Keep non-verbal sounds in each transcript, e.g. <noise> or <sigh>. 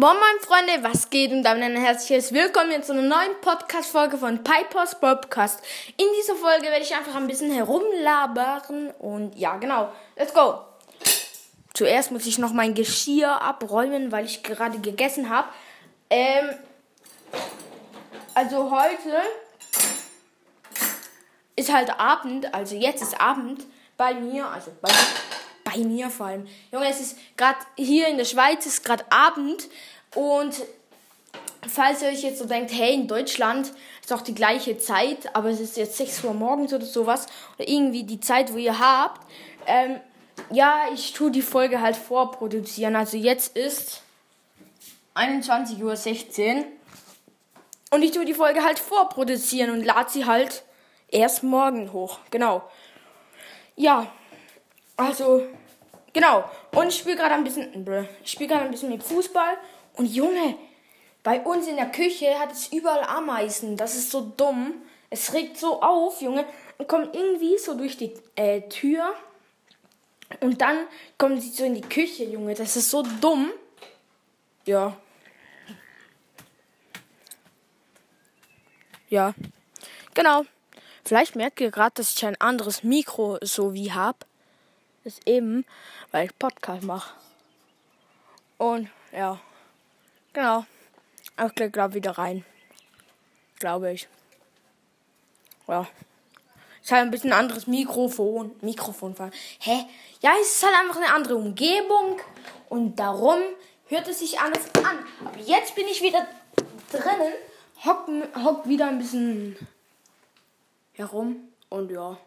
Moin moin Freunde, was geht und damit ein herzliches Willkommen zu einer neuen Podcast-Folge von Pipers Podcast. In dieser Folge werde ich einfach ein bisschen herumlabern und ja, genau, let's go. Zuerst muss ich noch mein Geschirr abräumen, weil ich gerade gegessen habe. Ähm, also heute ist halt Abend, also jetzt ist Abend bei mir, also bei mir bei mir vor allem. Junge, es ist gerade hier in der Schweiz ist gerade Abend und falls ihr euch jetzt so denkt, hey, in Deutschland ist auch die gleiche Zeit, aber es ist jetzt 6 Uhr morgens oder sowas oder irgendwie die Zeit, wo ihr habt. Ähm, ja, ich tue die Folge halt vorproduzieren. Also jetzt ist 21.16 Uhr und ich tue die Folge halt vorproduzieren und lade sie halt erst morgen hoch. Genau. Ja, also, genau. Und ich spiele gerade ein bisschen, ich spiele gerade ein bisschen mit Fußball. Und Junge, bei uns in der Küche hat es überall Ameisen. Das ist so dumm. Es regt so auf, Junge, und kommt irgendwie so durch die äh, Tür. Und dann kommen sie so in die Küche, Junge. Das ist so dumm. Ja. Ja. Genau. Vielleicht merkt ihr gerade, dass ich ein anderes Mikro so wie habe ist eben, weil ich Podcast mache. Und ja, genau. Ich gehe gerade wieder rein. Glaube ich. Ja. Ist halt ein bisschen anderes Mikrofon. Mikrofon. Hä? Ja, es ist halt einfach eine andere Umgebung. Und darum hört es sich anders an. Aber jetzt bin ich wieder drinnen. Hock, hock wieder ein bisschen herum. Und ja.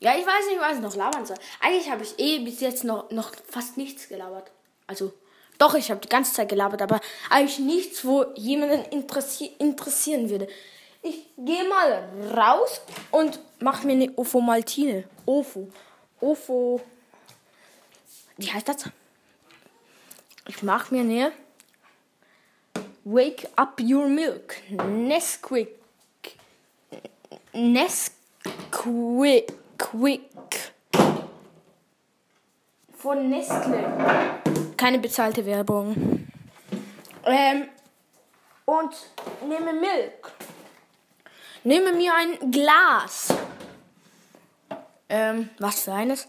Ja, ich weiß nicht, was ich noch labern soll. Eigentlich habe ich eh bis jetzt noch, noch fast nichts gelabert. Also, doch, ich habe die ganze Zeit gelabert, aber eigentlich nichts, wo jemanden interessi interessieren würde. Ich gehe mal raus und mache mir eine Ofo Maltine. Ofo. Ofo. Wie heißt das? Ich mache mir eine Wake Up Your Milk. Nesquik. Nesquik. Quick. Von Nestle. Keine bezahlte Werbung. Ähm, und nehme Milk. Nehme mir ein Glas. Ähm, was für eines?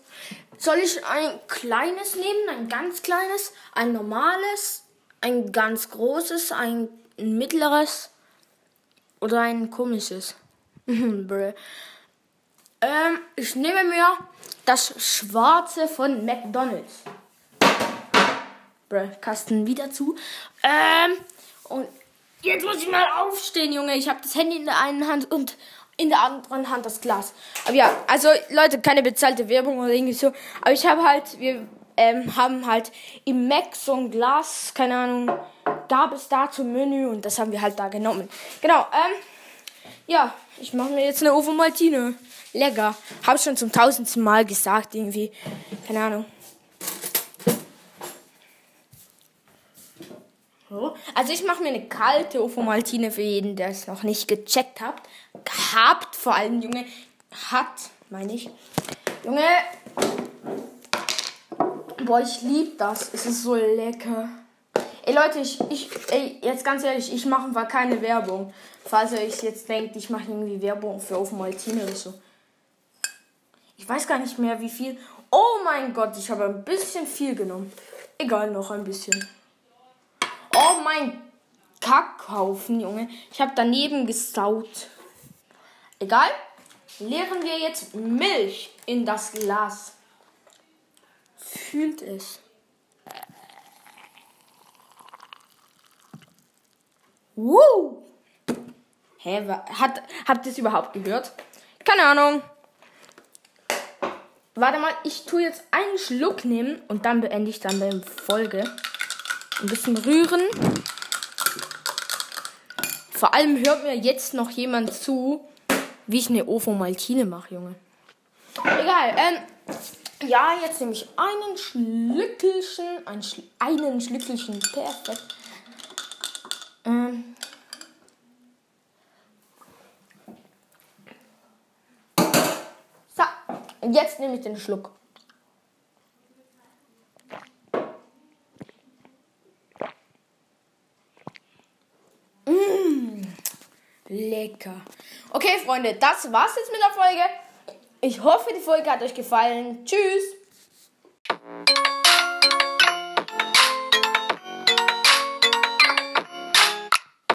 Soll ich ein kleines nehmen, ein ganz kleines, ein normales, ein ganz großes, ein mittleres oder ein komisches? <laughs> Ähm, ich nehme mir das schwarze von McDonald's. Bruh, Kasten wieder zu. Ähm, und jetzt muss ich mal aufstehen, Junge. Ich habe das Handy in der einen Hand und in der anderen Hand das Glas. Aber ja, also Leute, keine bezahlte Werbung oder irgendwie so. Aber ich habe halt, wir ähm, haben halt im Mac so ein Glas, keine Ahnung, gab es da zum Menü und das haben wir halt da genommen. Genau, ähm, ja, ich mache mir jetzt eine Ovo Maltine. Lecker. Hab schon zum tausendsten Mal gesagt, irgendwie. Keine Ahnung. Also ich mache mir eine kalte Ofomaltine für jeden, der es noch nicht gecheckt hat. Gehabt, vor allem, Junge. Hat, meine ich. Junge. Boah, ich lieb das. Es ist so lecker. Ey Leute, ich, ich, ey, jetzt ganz ehrlich, ich mache einfach keine Werbung. Falls ihr euch jetzt denkt, ich mache irgendwie Werbung für Ofomaltine oder so. Ich weiß gar nicht mehr, wie viel. Oh mein Gott, ich habe ein bisschen viel genommen. Egal, noch ein bisschen. Oh mein Kackhaufen, Junge. Ich habe daneben gesaut. Egal. Leeren wir jetzt Milch in das Glas. Fühlt es. Woo! Hä, hat, habt ihr es überhaupt gehört? Keine Ahnung. Warte mal, ich tue jetzt einen Schluck nehmen und dann beende ich dann die Folge. Ein bisschen rühren. Vor allem hört mir jetzt noch jemand zu, wie ich eine Ovo Maltine mache, Junge. Egal, ähm, ja, jetzt nehme ich einen Schlückelchen, einen, Schl einen Schlückelchen, perfekt. Ähm. So, jetzt nehme ich den Schluck. Mmh, lecker. Okay, Freunde, das war's jetzt mit der Folge. Ich hoffe, die Folge hat euch gefallen. Tschüss.